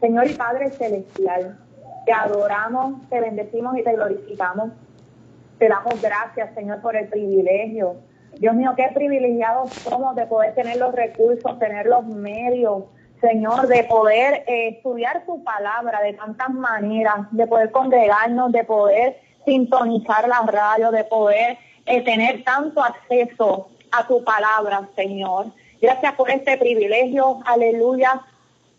Señor y Padre Celestial, te adoramos, te bendecimos y te glorificamos. Te damos gracias, Señor, por el privilegio. Dios mío, qué privilegiados somos de poder tener los recursos, tener los medios, Señor, de poder eh, estudiar tu palabra de tantas maneras, de poder congregarnos, de poder sintonizar la radio, de poder eh, tener tanto acceso a tu palabra, Señor. Gracias por este privilegio, aleluya.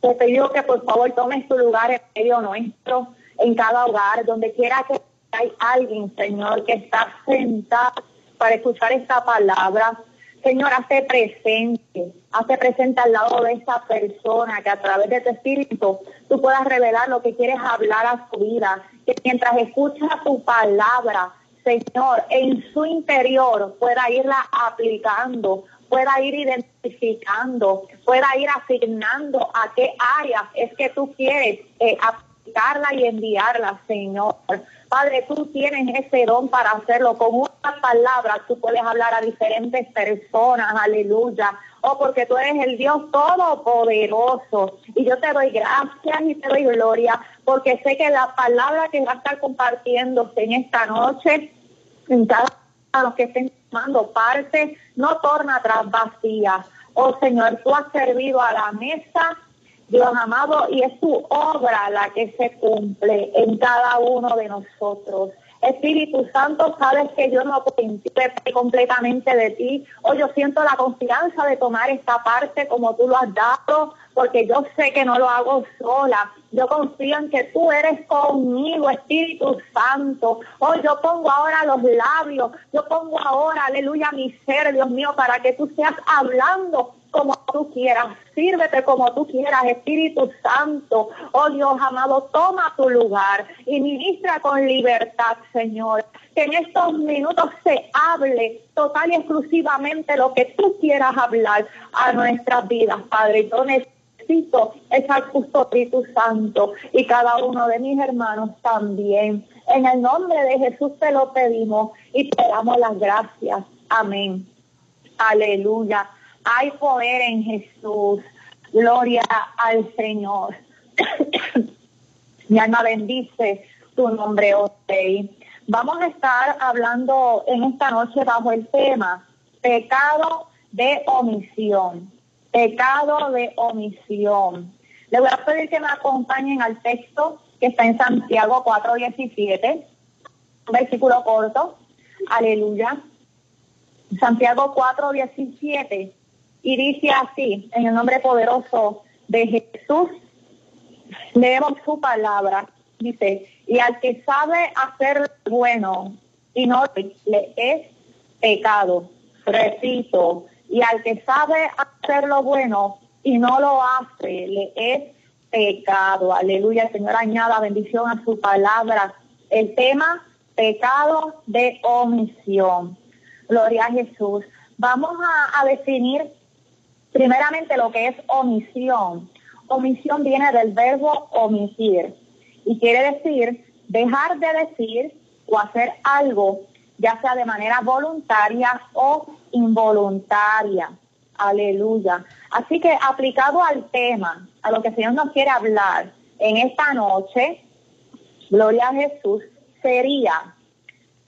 Te pido que por favor tomes tu lugar en medio nuestro, en cada hogar, donde quiera que hay alguien, Señor, que está sentado para escuchar esta palabra. Señor, hace presente, hace presente al lado de esa persona que a través de tu espíritu tú puedas revelar lo que quieres hablar a su vida, que mientras escucha tu palabra, Señor, en su interior pueda irla aplicando, pueda ir identificando, pueda ir asignando a qué áreas es que tú quieres eh, aplicarla y enviarla, Señor. Padre, tú tienes ese don para hacerlo. Con una palabra tú puedes hablar a diferentes personas, aleluya. Oh, porque tú eres el Dios todopoderoso. Y yo te doy gracias y te doy gloria, porque sé que la palabra que va a estar compartiéndose en esta noche, en cada a los que estén tomando parte, no torna atrás vacía. Oh Señor, tú has servido a la mesa Dios amado, y es tu obra la que se cumple en cada uno de nosotros. Espíritu Santo, sabes que yo no depende completamente de ti. Hoy yo siento la confianza de tomar esta parte como tú lo has dado, porque yo sé que no lo hago sola. Yo confío en que tú eres conmigo, Espíritu Santo. Hoy yo pongo ahora los labios, yo pongo ahora, aleluya, mi ser, Dios mío, para que tú seas hablando como tú quieras, sírvete como tú quieras, Espíritu Santo. Oh Dios amado, toma tu lugar y ministra con libertad, Señor. Que en estos minutos se hable total y exclusivamente lo que tú quieras hablar a nuestras vidas, Padre. Yo necesito ese justo Espíritu Santo y cada uno de mis hermanos también. En el nombre de Jesús te lo pedimos y te damos las gracias. Amén. Aleluya. Hay poder en Jesús. Gloria al Señor. Mi alma bendice tu nombre, oh Vamos a estar hablando en esta noche bajo el tema pecado de omisión. Pecado de omisión. Le voy a pedir que me acompañen al texto que está en Santiago 4.17, versículo corto. Aleluya. Santiago 4.17 y dice así, en el nombre poderoso de Jesús, leemos su palabra. Dice, y al que sabe hacer bueno y no le es pecado. Repito, y al que sabe hacer lo bueno y no lo hace, le es pecado. Aleluya, Señor, añada bendición a su palabra. El tema, pecado de omisión. Gloria a Jesús. Vamos a, a definir Primeramente lo que es omisión. Omisión viene del verbo omitir y quiere decir dejar de decir o hacer algo, ya sea de manera voluntaria o involuntaria. Aleluya. Así que aplicado al tema, a lo que el Señor nos quiere hablar en esta noche, gloria a Jesús, sería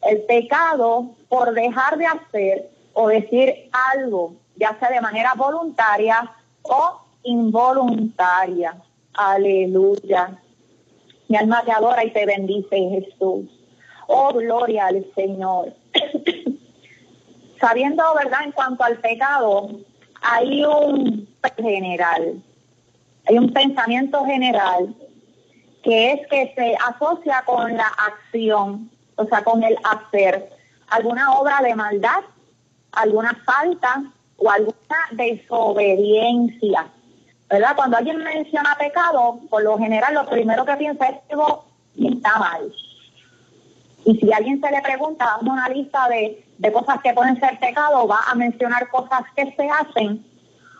el pecado por dejar de hacer o decir algo ya sea de manera voluntaria o involuntaria. Aleluya. Mi alma te adora y te bendice, Jesús. Oh, gloria al Señor. Sabiendo, ¿verdad? En cuanto al pecado, hay un general, hay un pensamiento general que es que se asocia con la acción, o sea, con el hacer alguna obra de maldad, alguna falta, o alguna desobediencia. ¿Verdad? Cuando alguien menciona pecado, por lo general lo primero que piensa es que está mal. Y si alguien se le pregunta, damos una lista de, de cosas que pueden ser pecado, va a mencionar cosas que se hacen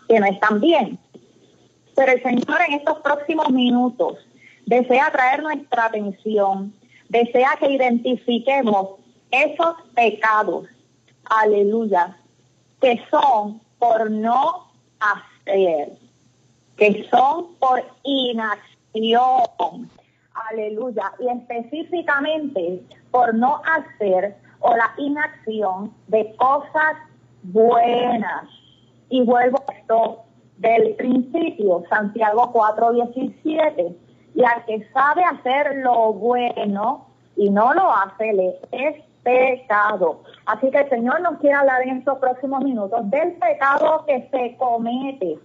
que no están bien. Pero el Señor en estos próximos minutos desea traer nuestra atención, desea que identifiquemos esos pecados. Aleluya que son por no hacer, que son por inacción. Aleluya. Y específicamente por no hacer o la inacción de cosas buenas. Y vuelvo a esto del principio, Santiago 4:17. Y al que sabe hacer lo bueno y no lo hace, le es pecado. Así que el Señor nos quiere hablar en estos próximos minutos del pecado que se comete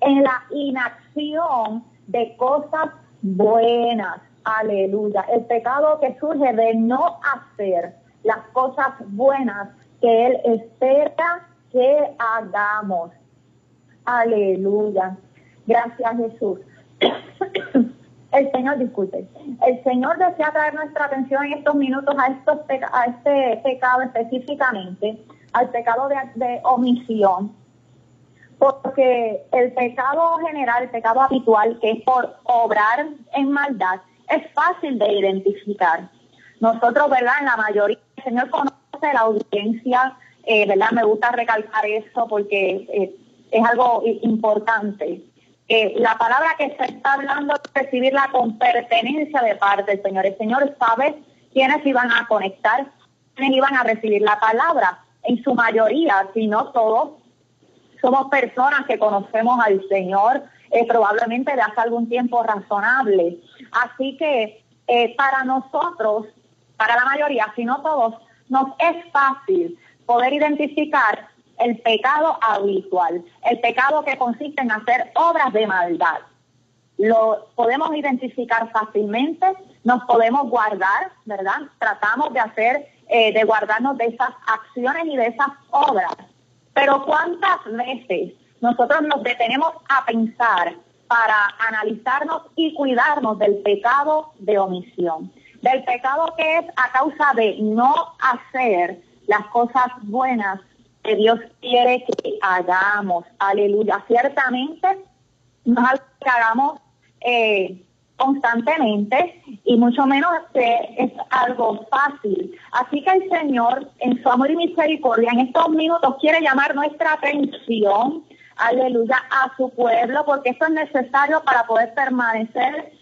en la inacción de cosas buenas. Aleluya. El pecado que surge de no hacer las cosas buenas que Él espera que hagamos. Aleluya. Gracias Jesús. El Señor, disculpe, el Señor desea traer nuestra atención en estos minutos a, estos a este pecado específicamente, al pecado de, de omisión, porque el pecado general, el pecado habitual, que es por obrar en maldad, es fácil de identificar. Nosotros, ¿verdad? En la mayoría, el Señor conoce la audiencia, eh, ¿verdad? Me gusta recalcar eso porque eh, es algo importante. Eh, la palabra que se está hablando es recibirla con pertenencia de parte del Señor. El Señor sabe quiénes iban a conectar, quiénes iban a recibir la palabra. En su mayoría, si no todos, somos personas que conocemos al Señor eh, probablemente de hace algún tiempo razonable. Así que eh, para nosotros, para la mayoría, si no todos, nos es fácil poder identificar el pecado habitual, el pecado que consiste en hacer obras de maldad. Lo podemos identificar fácilmente, nos podemos guardar, ¿verdad? Tratamos de hacer, eh, de guardarnos de esas acciones y de esas obras. Pero ¿cuántas veces nosotros nos detenemos a pensar para analizarnos y cuidarnos del pecado de omisión? Del pecado que es a causa de no hacer las cosas buenas que Dios quiere que hagamos. Aleluya. Ciertamente no es que hagamos eh, constantemente y mucho menos que es algo fácil. Así que el Señor, en su amor y misericordia, en estos minutos quiere llamar nuestra atención, aleluya, a su pueblo, porque esto es necesario para poder permanecer,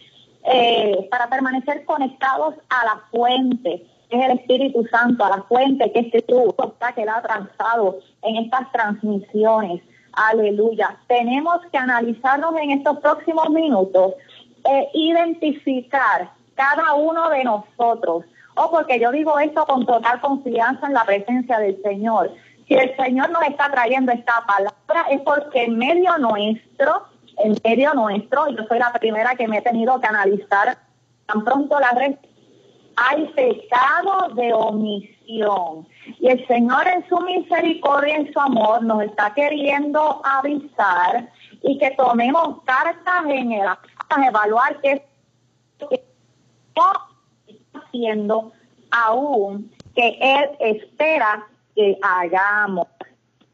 eh, para permanecer conectados a la fuente es el Espíritu Santo, a la fuente que este tú está que ha trazado en estas transmisiones. Aleluya. Tenemos que analizarnos en estos próximos minutos e identificar cada uno de nosotros. O porque yo digo esto con total confianza en la presencia del Señor. Si el Señor nos está trayendo esta palabra es porque en medio nuestro, en medio nuestro, y yo soy la primera que me he tenido que analizar tan pronto la red hay pecado de omisión. Y el Señor en su misericordia, en su amor, nos está queriendo avisar y que tomemos cartas en el a evaluar qué está haciendo aún que Él espera que hagamos.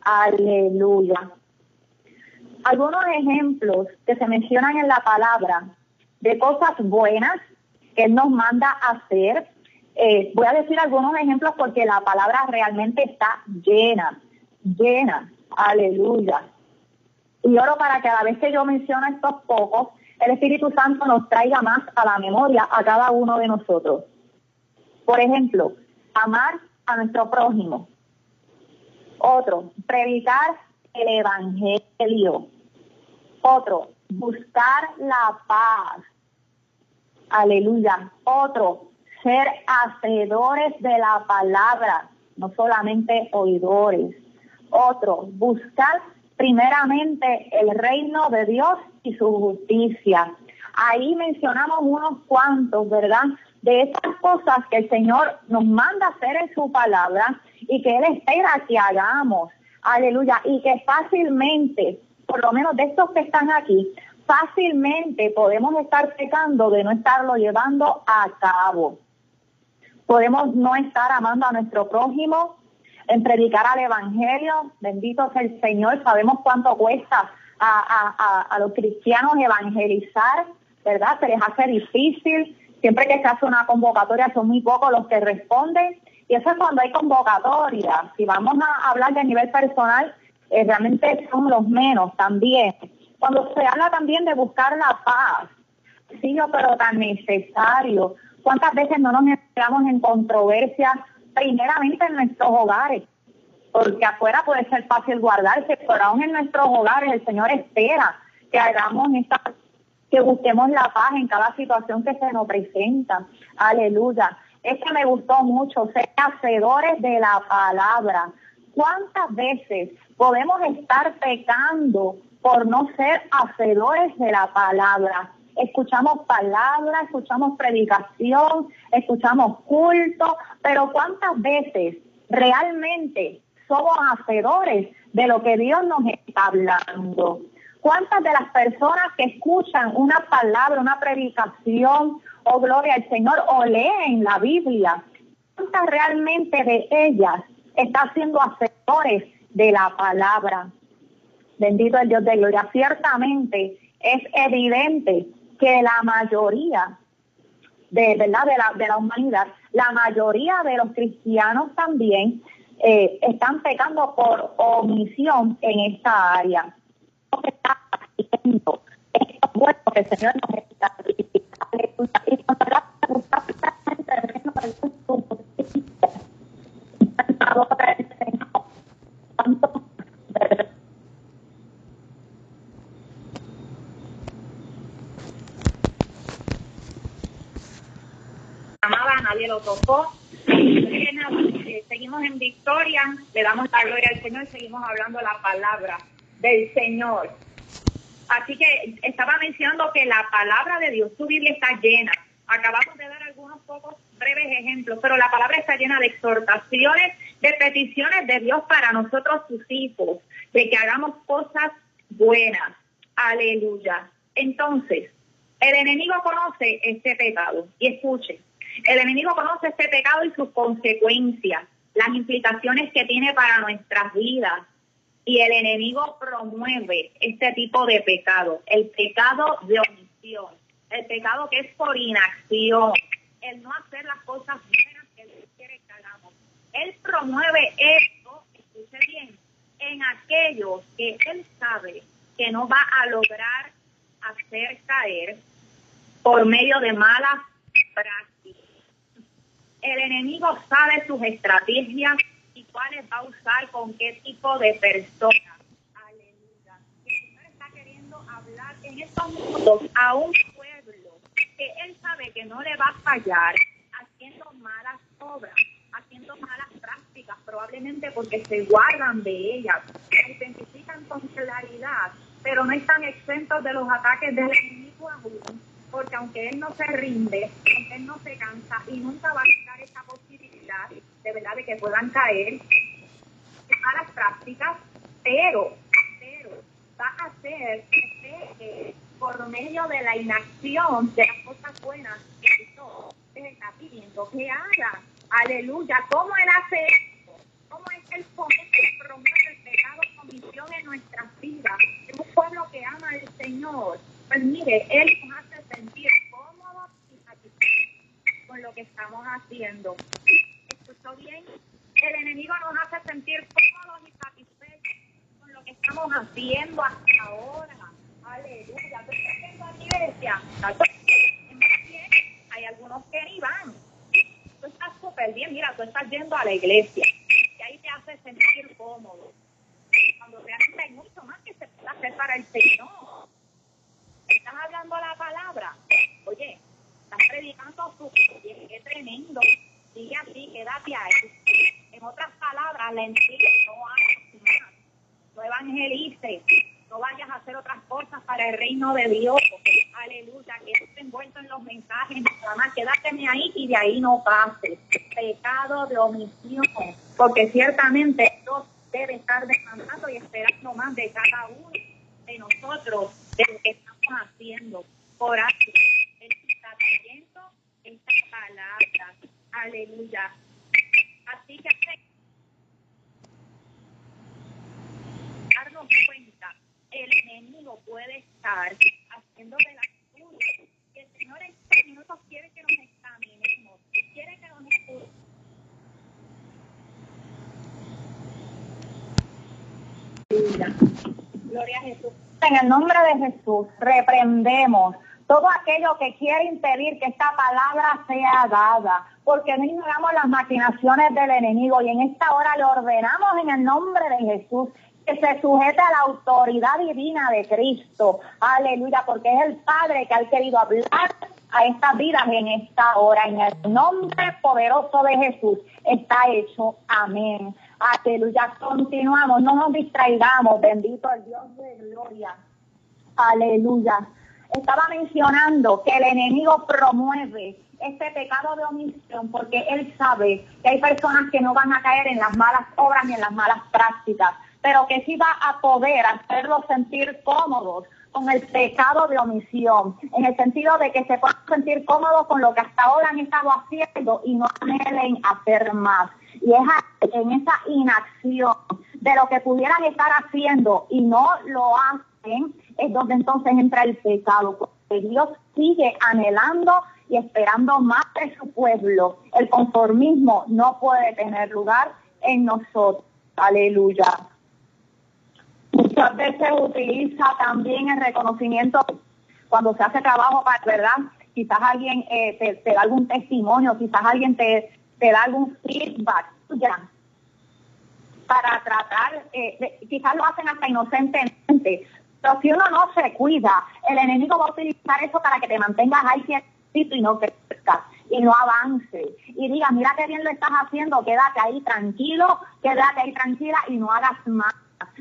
Aleluya. Algunos ejemplos que se mencionan en la palabra de cosas buenas que Él nos manda a hacer. Eh, voy a decir algunos ejemplos porque la palabra realmente está llena, llena. Aleluya. Y oro para que a la vez que yo menciono estos pocos, el Espíritu Santo nos traiga más a la memoria a cada uno de nosotros. Por ejemplo, amar a nuestro prójimo. Otro, predicar el Evangelio. Otro, buscar la paz. Aleluya. Otro, ser hacedores de la palabra, no solamente oidores. Otro, buscar primeramente el reino de Dios y su justicia. Ahí mencionamos unos cuantos, ¿verdad? De esas cosas que el Señor nos manda hacer en su palabra y que Él espera que hagamos. Aleluya. Y que fácilmente, por lo menos de estos que están aquí, fácilmente podemos estar pecando de no estarlo llevando a cabo. Podemos no estar amando a nuestro prójimo, en predicar al Evangelio. Bendito sea el Señor. Sabemos cuánto cuesta a, los cristianos evangelizar, ¿verdad? Se les hace difícil. Siempre que se hace una convocatoria son muy pocos los que responden. Y eso es cuando hay convocatoria. Si vamos a hablar de nivel personal, eh, realmente son los menos también. Cuando se habla también de buscar la paz, sí, pero tan necesario. ¿Cuántas veces no nos entramos en controversias, primeramente en nuestros hogares? Porque afuera puede ser fácil guardarse, pero aún en nuestros hogares el Señor espera que hagamos esta, que busquemos la paz en cada situación que se nos presenta. Aleluya. Este me gustó mucho, ser hacedores de la palabra. ¿Cuántas veces podemos estar pecando por no ser hacedores de la palabra? Escuchamos palabra, escuchamos predicación, escuchamos culto, pero ¿cuántas veces realmente somos hacedores de lo que Dios nos está hablando? ¿Cuántas de las personas que escuchan una palabra, una predicación, o oh, gloria al Señor, o leen la Biblia, cuántas realmente de ellas están siendo hacedores de la palabra? Bendito el Dios de gloria. Ciertamente es evidente que la mayoría de verdad de la, de la humanidad, la mayoría de los cristianos también eh, están pecando por omisión en esta área. Nos cuando la precisamente el reino del mundo ahora el Señor tanto amaba, nadie lo tocó. Eh, seguimos en victoria, le damos la gloria al Señor y seguimos hablando la palabra del Señor. Así que estaba mencionando que la palabra de Dios, su Biblia está llena. Acabamos de dar algunos pocos breves ejemplos, pero la palabra está llena de exhortaciones, de peticiones de Dios para nosotros sus hijos, de que hagamos cosas buenas. Aleluya. Entonces, el enemigo conoce este pecado. Y escuche, el enemigo conoce este pecado y sus consecuencias, las implicaciones que tiene para nuestras vidas, y el enemigo promueve este tipo de pecado, el pecado de omisión, el pecado que es por inacción, el no hacer las cosas buenas que Dios quiere que hagamos. Él promueve esto, escuche bien, en aquellos que él sabe que no va a lograr hacer caer por medio de malas prácticas. El enemigo sabe sus estrategias cuáles va a usar con qué tipo de personas. Aleluya. El Señor está queriendo hablar en estos momentos a un pueblo que Él sabe que no le va a fallar haciendo malas obras, haciendo malas prácticas, probablemente porque se guardan de ellas, se identifican con claridad, pero no están exentos de los ataques del enemigo aún porque aunque él no se rinde, aunque él no se cansa y nunca va a quitar esa posibilidad de verdad de que puedan caer a las prácticas, pero, pero va a hacer que por medio de la inacción de las cosas buenas que Cristo les está pidiendo que haga. Aleluya. ¿Cómo él hace esto? ¿Cómo es el que promueve el pecado comisión en nuestras vidas? Es un pueblo que ama al Señor. Pues mire, él nos hace sentir cómodos y satisfechos con haciendo bien? El enemigo nos hace sentir cómodos y satisfechos con lo que estamos haciendo hasta ahora. Aleluya. ¿Tú estás viendo a la iglesia? Hay algunos que ni van. Tú estás súper bien. Mira, tú estás yendo a la iglesia. Y ahí te hace sentir cómodo. Cuando realmente hay mucho más que se puede hacer para el Señor. Estás hablando la palabra. Oye, estás predicando súper bien. Qué tremendo sigue así, quédate ahí. En otras palabras, la no hagas más, no evangelices, no vayas a hacer otras cosas para el reino de Dios. Aleluya, que estés envuelto en los mensajes, nada más quédate ahí y de ahí no pases. Pecado de omisión, porque ciertamente Dios debe estar descansando y esperando más de cada uno de nosotros de lo que estamos haciendo. Por ahí, Él está trayendo esta palabra Aleluya. Así que darnos cuenta, el enemigo puede estar haciendo de la suyas. El Señor en estos minutos quiere que nos examinemos, quiere que nos Aleluya. Gloria a Jesús. En el nombre de Jesús, reprendemos todo aquello que quiere impedir que esta palabra sea dada, porque no ignoramos las maquinaciones del enemigo y en esta hora le ordenamos en el nombre de Jesús que se sujete a la autoridad divina de Cristo. Aleluya, porque es el Padre que ha querido hablar a estas vidas en esta hora. En el nombre poderoso de Jesús está hecho. Amén. Aleluya. Continuamos, no nos distraigamos. Bendito el Dios de gloria. Aleluya. Estaba mencionando que el enemigo promueve este pecado de omisión porque él sabe que hay personas que no van a caer en las malas obras ni en las malas prácticas, pero que sí va a poder hacerlos sentir cómodos con el pecado de omisión, en el sentido de que se puedan sentir cómodos con lo que hasta ahora han estado haciendo y no anhelen hacer más. Y es en esa inacción de lo que pudieran estar haciendo y no lo hacen, es donde entonces entra el pecado, porque Dios sigue anhelando y esperando más de su pueblo. El conformismo no puede tener lugar en nosotros. Aleluya. Muchas veces utiliza también el reconocimiento cuando se hace trabajo ¿verdad? Quizás alguien eh, te, da algún testimonio, quizás alguien te, te da algún feedback, ya, para tratar, eh, quizás lo hacen hasta inocentemente, pero si uno no se cuida, el enemigo va a utilizar eso para que te mantengas ahí quietito y no crezcas y no avance. Y diga, mira qué bien lo estás haciendo, quédate ahí tranquilo, quédate ahí tranquila y no hagas más.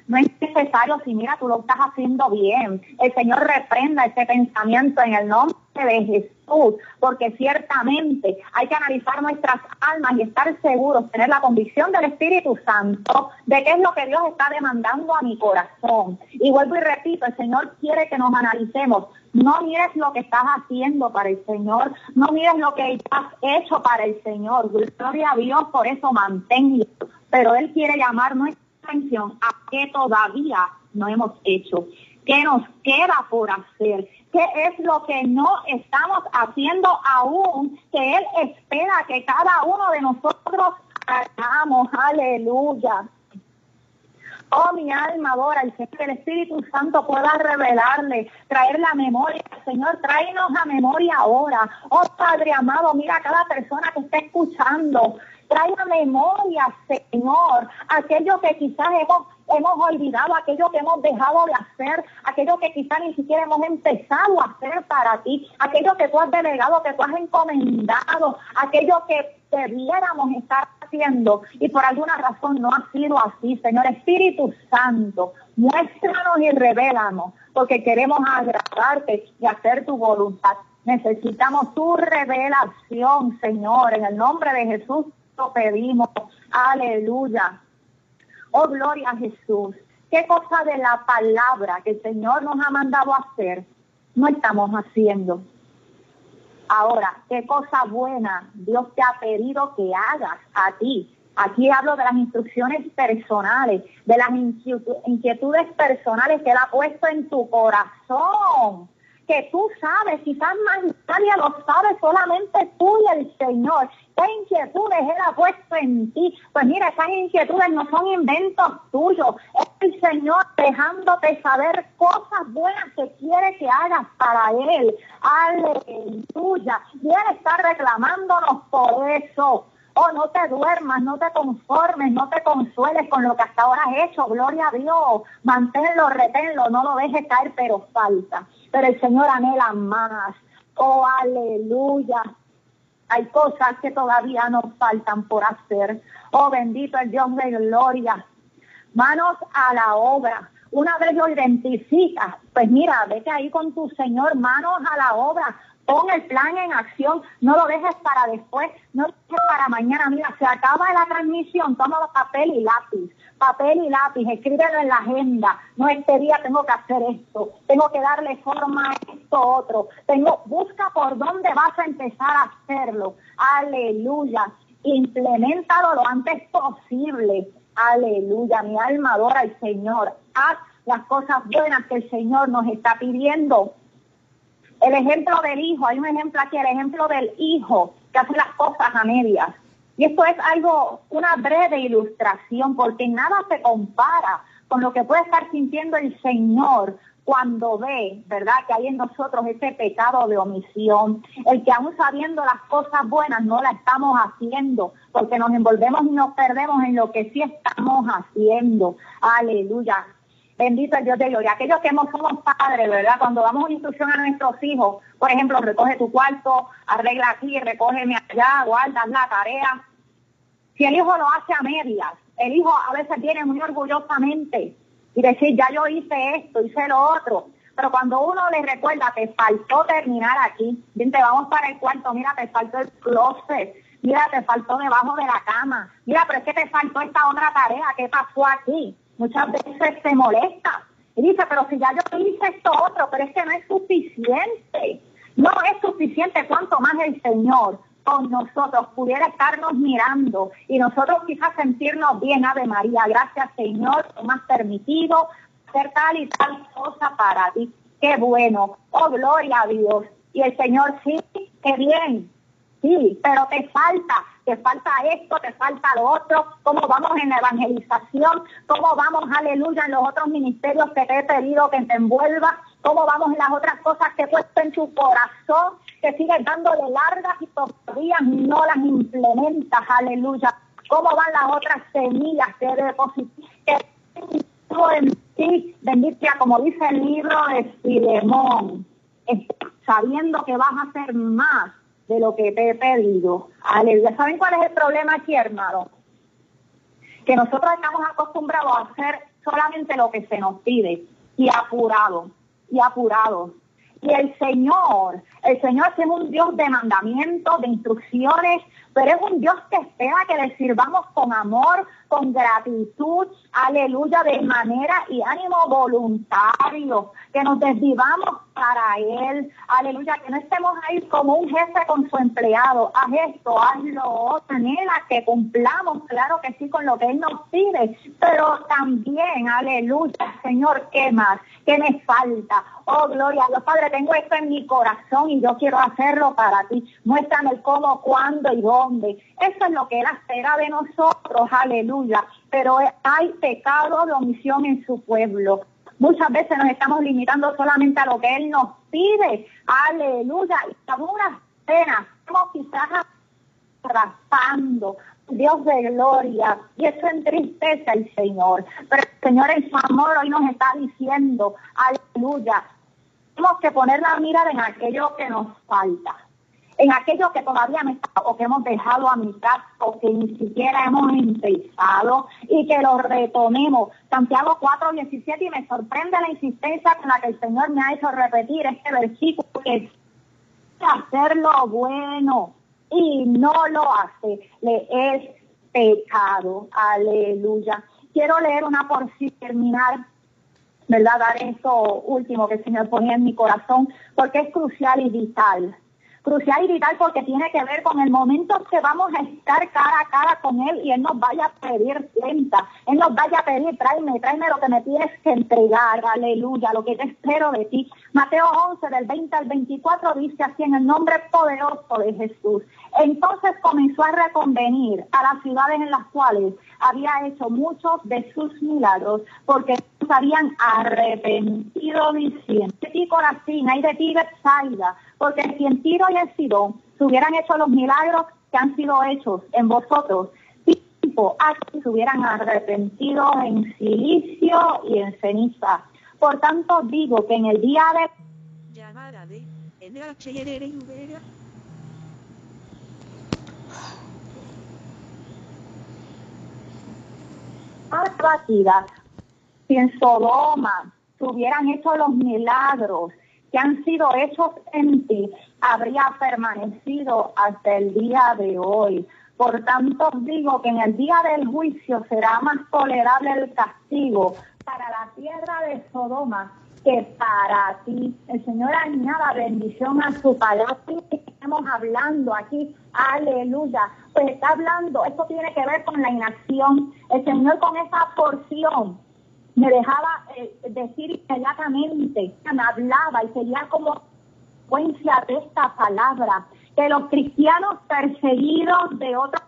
No es necesario si mira, tú lo estás haciendo bien. El Señor reprenda ese pensamiento en el nombre de Jesús, porque ciertamente hay que analizar nuestras almas y estar seguros, tener la convicción del Espíritu Santo de qué es lo que Dios está demandando a mi corazón. Y vuelvo y repito, el Señor quiere que nos analicemos. No mires lo que estás haciendo para el Señor, no mires lo que has hecho para el Señor. Gloria a Dios, por eso manténlo. Pero Él quiere llamar nuestra a qué todavía no hemos hecho. ¿Qué nos queda por hacer? ¿Qué es lo que no estamos haciendo aún? Que Él espera que cada uno de nosotros hagamos. Aleluya. Oh, mi alma adora Señor, que el Espíritu Santo pueda revelarle, traer la memoria. Señor, tráenos la memoria ahora. Oh, Padre amado, mira a cada persona que está escuchando. Trae a memoria, Señor, aquello que quizás hemos, hemos olvidado, aquello que hemos dejado de hacer, aquello que quizás ni siquiera hemos empezado a hacer para ti, aquello que tú has delegado, que tú has encomendado, aquello que debiéramos estar haciendo y por alguna razón no ha sido así. Señor Espíritu Santo, muéstranos y revélanos, porque queremos agradarte y hacer tu voluntad. Necesitamos tu revelación, Señor, en el nombre de Jesús pedimos. Aleluya. Oh, gloria a Jesús. ¿Qué cosa de la palabra que el Señor nos ha mandado hacer no estamos haciendo? Ahora, ¿qué cosa buena Dios te ha pedido que hagas a ti? Aquí hablo de las instrucciones personales, de las inquietudes personales que Él ha puesto en tu corazón que tú sabes, quizás más nadie lo sabe, solamente tú y el Señor. ¿Qué inquietudes Él ha puesto en ti? Pues mira, esas inquietudes no son inventos tuyos. El Señor dejándote saber cosas buenas que quiere que hagas para Él. Aleluya. Y Él está reclamándonos por eso. Oh, no te duermas, no te conformes, no te consueles con lo que hasta ahora has hecho. Gloria a Dios. Manténlo, reténlo, no lo dejes caer, pero falta pero el Señor anhela más. Oh, aleluya. Hay cosas que todavía nos faltan por hacer. Oh, bendito el Dios de gloria. Manos a la obra. Una vez lo identificas, pues mira, vete ahí con tu Señor, manos a la obra. Pon el plan en acción, no lo dejes para después, no lo dejes para mañana. Mira, se acaba la transmisión, toma papel y lápiz papel y lápiz, escríbelo en la agenda. No, este día tengo que hacer esto, tengo que darle forma a esto otro. Tengo, busca por dónde vas a empezar a hacerlo. Aleluya. Implementalo lo antes posible. Aleluya. Mi alma adora al Señor. Haz las cosas buenas que el Señor nos está pidiendo. El ejemplo del hijo, hay un ejemplo aquí, el ejemplo del hijo que hace las cosas a medias. Y esto es algo, una breve ilustración, porque nada se compara con lo que puede estar sintiendo el Señor cuando ve, ¿verdad?, que hay en nosotros ese pecado de omisión, el que aún sabiendo las cosas buenas no la estamos haciendo, porque nos envolvemos y nos perdemos en lo que sí estamos haciendo. Aleluya. Bendito el Dios de gloria. Aquellos que hemos, somos padres, ¿verdad? Cuando damos instrucción a nuestros hijos, por ejemplo, recoge tu cuarto, arregla aquí, recógeme allá, guarda la tarea. Si el hijo lo hace a medias, el hijo a veces viene muy orgullosamente y decir, ya yo hice esto, hice lo otro. Pero cuando uno le recuerda, te faltó terminar aquí, te vamos para el cuarto, mira, te faltó el closet, mira, te faltó debajo de la cama, mira, pero es que te faltó esta otra tarea, ¿qué pasó aquí? Muchas veces se molesta y dice, pero si ya yo hice esto otro, pero es que no es suficiente. No es suficiente cuanto más el Señor con nosotros pudiera estarnos mirando y nosotros quizás sentirnos bien, Ave María, gracias Señor, me has permitido hacer tal y tal cosa para ti. Qué bueno, oh gloria a Dios. Y el Señor, sí, qué bien, sí, pero te falta, te falta esto, te falta lo otro, cómo vamos en la evangelización, cómo vamos, aleluya, en los otros ministerios que te he pedido que te envuelva, cómo vamos en las otras cosas que he puesto en tu corazón, que sigues dándole largas y todavía no las implementas, aleluya. Cómo van las otras semillas que deposité en ti, bendita, como dice el libro de Filemón, sabiendo que vas a hacer más de lo que te he pedido. Aleluya. ¿Saben cuál es el problema aquí, hermano? Que nosotros estamos acostumbrados a hacer solamente lo que se nos pide y apurado, y apurado. Y el Señor, el Señor es un Dios de mandamientos, de instrucciones, pero es un Dios que espera que le sirvamos con amor, con gratitud, aleluya, de manera y ánimo voluntario, que nos desvivamos para Él, aleluya, que no estemos ahí como un jefe con su empleado, haz esto, haz lo otro, anhela que cumplamos, claro que sí, con lo que Él nos pide, pero también, aleluya, Señor, ¿qué más? ¿Qué me falta? Oh, gloria a Dios, Padre, tengo esto en mi corazón y yo quiero hacerlo para ti. Muéstrame cómo, cuándo y dónde. Eso es lo que Él espera de nosotros, aleluya. Pero hay pecado de omisión en su pueblo. Muchas veces nos estamos limitando solamente a lo que Él nos pide. Aleluya. Y algunas penas estamos quizás raspando. Dios de gloria. Y eso entristece al Señor. Pero Señor en su amor hoy nos está diciendo, aleluya, tenemos que poner la mirada en aquello que nos falta en aquello que todavía no está o que hemos dejado a mitad o que ni siquiera hemos empezado y que lo retomemos. Santiago 4:17 y me sorprende la insistencia con la que el Señor me ha hecho repetir este versículo que hacer lo bueno y no lo hace, le es pecado. Aleluya. Quiero leer una por si terminar ¿verdad? Dar esto último que el Señor ponía en mi corazón, porque es crucial y vital crucial y vital porque tiene que ver con el momento que vamos a estar cara a cara con Él y Él nos vaya a pedir cuenta. Él nos vaya a pedir, tráeme, tráeme lo que me tienes que entregar, aleluya, lo que te espero de ti. Mateo 11, del 20 al 24, dice así, en el nombre poderoso de Jesús. Entonces comenzó a reconvenir a las ciudades en las cuales había hecho muchos de sus milagros, porque se habían arrepentido diciendo, ti Corazín, hay de ti Bethsaida, porque si en Tiro y en Sidón se hubieran hecho los milagros que han sido hechos en vosotros, tipo aquí se hubieran arrepentido en silicio y en ceniza. Por tanto digo que en el día de... Llamada de si en Sodoma hubieran hecho los milagros que han sido hechos en ti, habría permanecido hasta el día de hoy. Por tanto, digo que en el día del juicio será más tolerable el castigo para la tierra de Sodoma que para ti. El Señor añada bendición a su palabra. Estamos hablando aquí, aleluya. Pues está hablando, esto tiene que ver con la inacción. El Señor con esa porción me dejaba eh, decir inmediatamente, me hablaba y sería como consecuencia de esta palabra, que los cristianos perseguidos de otros,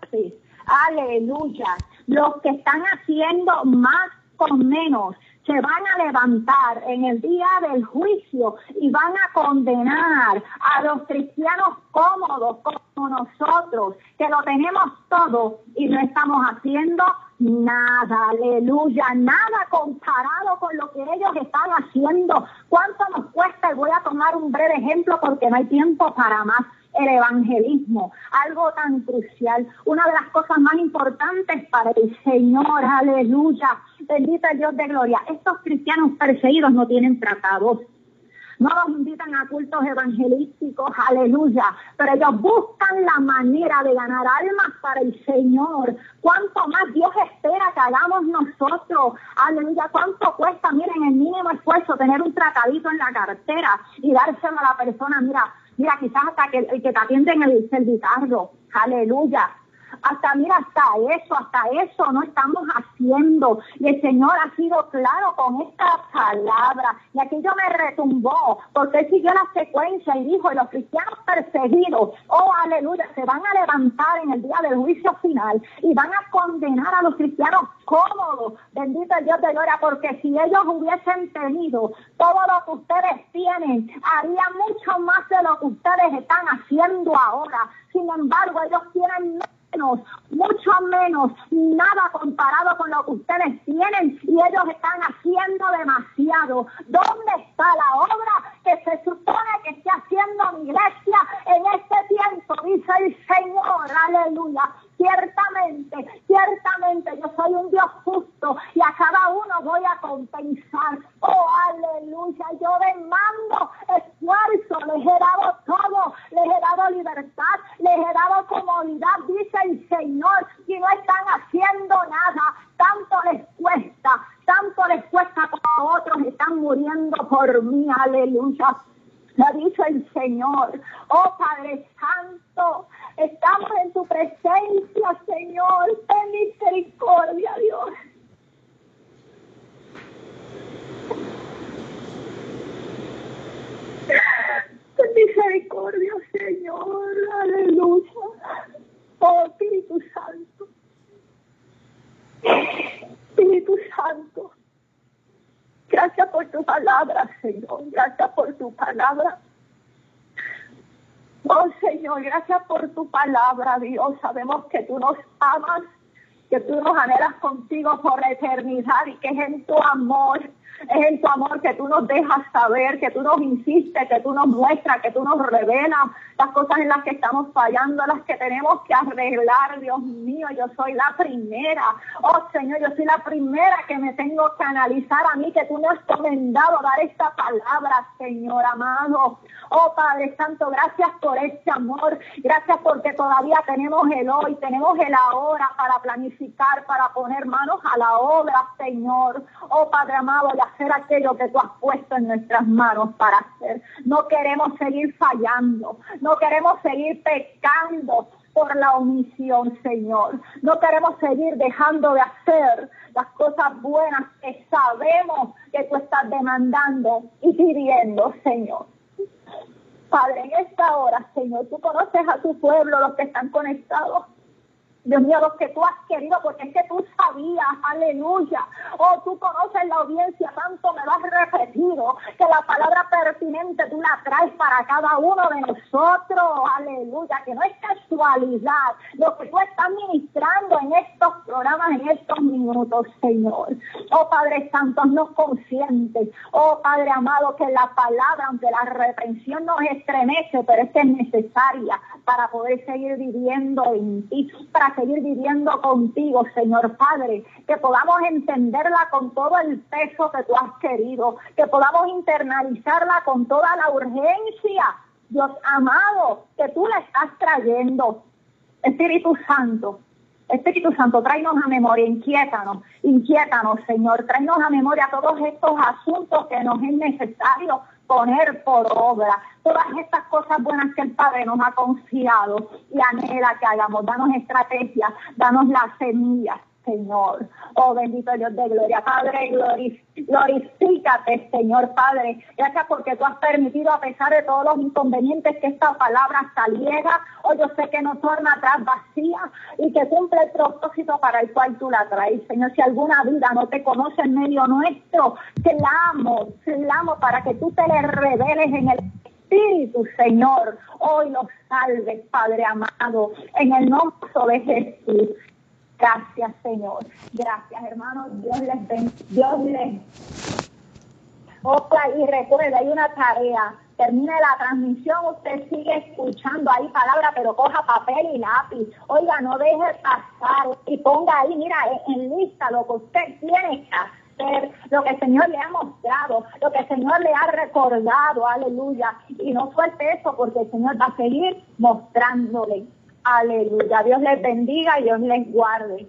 aleluya, los que están haciendo más con menos, se van a levantar en el día del juicio y van a condenar a los cristianos cómodos como nosotros, que lo tenemos todo y no estamos haciendo nada, aleluya, nada comparado con lo que ellos están haciendo. ¿Cuánto nos cuesta? Y voy a tomar un breve ejemplo porque no hay tiempo para más el evangelismo, algo tan crucial, una de las cosas más importantes para el Señor, aleluya, bendita Dios de gloria. Estos cristianos perseguidos no tienen tratados, no los invitan a cultos evangelísticos, aleluya, pero ellos buscan la manera de ganar almas para el Señor. ¿Cuánto más Dios espera que hagamos nosotros? Aleluya, ¿cuánto cuesta? Miren, el mínimo esfuerzo tener un tratadito en la cartera y dárselo a la persona, mira, Mira, quizás hasta que el que te atiende en el servicarro. Aleluya. Hasta, mira, hasta eso, hasta eso no estamos haciendo. Y el Señor ha sido claro con esta palabra. Y aquello me retumbó, porque él siguió la secuencia y dijo, y los cristianos perseguidos, oh, aleluya, se van a levantar en el día del juicio final y van a condenar a los cristianos cómodos. Bendito el Dios de gloria, porque si ellos hubiesen tenido todo lo que ustedes tienen, haría mucho más de lo que ustedes están haciendo ahora. Sin embargo, ellos mucho menos, nada comparado con lo que ustedes tienen y ellos están haciendo demasiado. ¿Dónde está la obra que se supone que esté haciendo mi iglesia en este tiempo? Dice el Señor, aleluya. Ciertamente, ciertamente yo soy un Dios justo y a cada uno voy a compensar. Oh, aleluya, yo demando esfuerzo, les he dado todo, les he dado libertad, les he dado comodidad, dice el Señor, y no están haciendo nada. Tanto les cuesta, tanto les cuesta como otros están muriendo por mí, aleluya. Le ha dicho el Señor, oh Padre Santo, estamos en tu presencia, Señor, ten misericordia, Dios. Ten misericordia, Señor, aleluya. Oh Espíritu Santo, Espíritu Santo. Gracias por tu palabra, Señor. Gracias por tu palabra. Oh Señor, gracias por tu palabra, Dios. Sabemos que tú nos amas, que tú nos anhelas contigo por eternidad y que es en tu amor es en tu amor que tú nos dejas saber, que tú nos insistes, que tú nos muestras, que tú nos revelas las cosas en las que estamos fallando, las que tenemos que arreglar, Dios mío, yo soy la primera. Oh Señor, yo soy la primera que me tengo que analizar a mí, que tú me has comendado dar esta palabra, Señor amado. Oh Padre Santo, gracias por este amor, gracias porque todavía tenemos el hoy, tenemos el ahora para planificar, para poner manos a la obra, Señor. Oh Padre amado, ya hacer aquello que tú has puesto en nuestras manos para hacer. No queremos seguir fallando, no queremos seguir pecando por la omisión, Señor. No queremos seguir dejando de hacer las cosas buenas que sabemos que tú estás demandando y pidiendo, Señor. Padre, en esta hora, Señor, tú conoces a tu pueblo, los que están conectados. Dios mío, lo que tú has querido, porque es que tú sabías, aleluya. Oh, tú conoces la audiencia, tanto me lo has repetido, que la palabra pertinente tú la traes para cada uno de nosotros, aleluya, que no es casualidad lo que tú estás ministrando en estos programas, en estos minutos, Señor. Oh, Padre Santo, nos conscientes, oh, Padre amado, que la palabra, aunque la reprensión nos estremece, pero es que es necesaria para poder seguir viviendo en ti, seguir viviendo contigo, Señor Padre, que podamos entenderla con todo el peso que tú has querido, que podamos internalizarla con toda la urgencia, Dios amado, que tú la estás trayendo. Espíritu Santo, Espíritu Santo, tráenos a memoria, inquiétanos, inquiétanos, Señor, tráenos a memoria todos estos asuntos que nos es necesario poner por obra todas estas cosas buenas que el Padre nos ha confiado y anhela que hagamos. Danos estrategias, danos las semillas, Señor. Oh, bendito Dios de gloria. Padre, glorifícate, Señor Padre. Gracias porque tú has permitido, a pesar de todos los inconvenientes, que esta palabra saliera. Oh, yo sé que no torna atrás vacía y que cumple el propósito para el cual tú la traes. Señor, si alguna vida no te conoce en medio nuestro, clamo, clamo para que tú te le reveles en el Espíritu, Señor. Hoy los salves, Padre amado, en el nombre de Jesús. Gracias, Señor. Gracias, hermanos. Dios les bendiga. Dios les. Otra, y recuerda, hay una tarea. Termine la transmisión, usted sigue escuchando ahí palabras, pero coja papel y lápiz. Oiga, no deje pasar y ponga ahí, mira, en lista lo que usted tiene que hacer, lo que el Señor le ha mostrado, lo que el Señor le ha recordado, aleluya. Y no suelte eso porque el Señor va a seguir mostrándole. Aleluya. Dios les bendiga y Dios les guarde.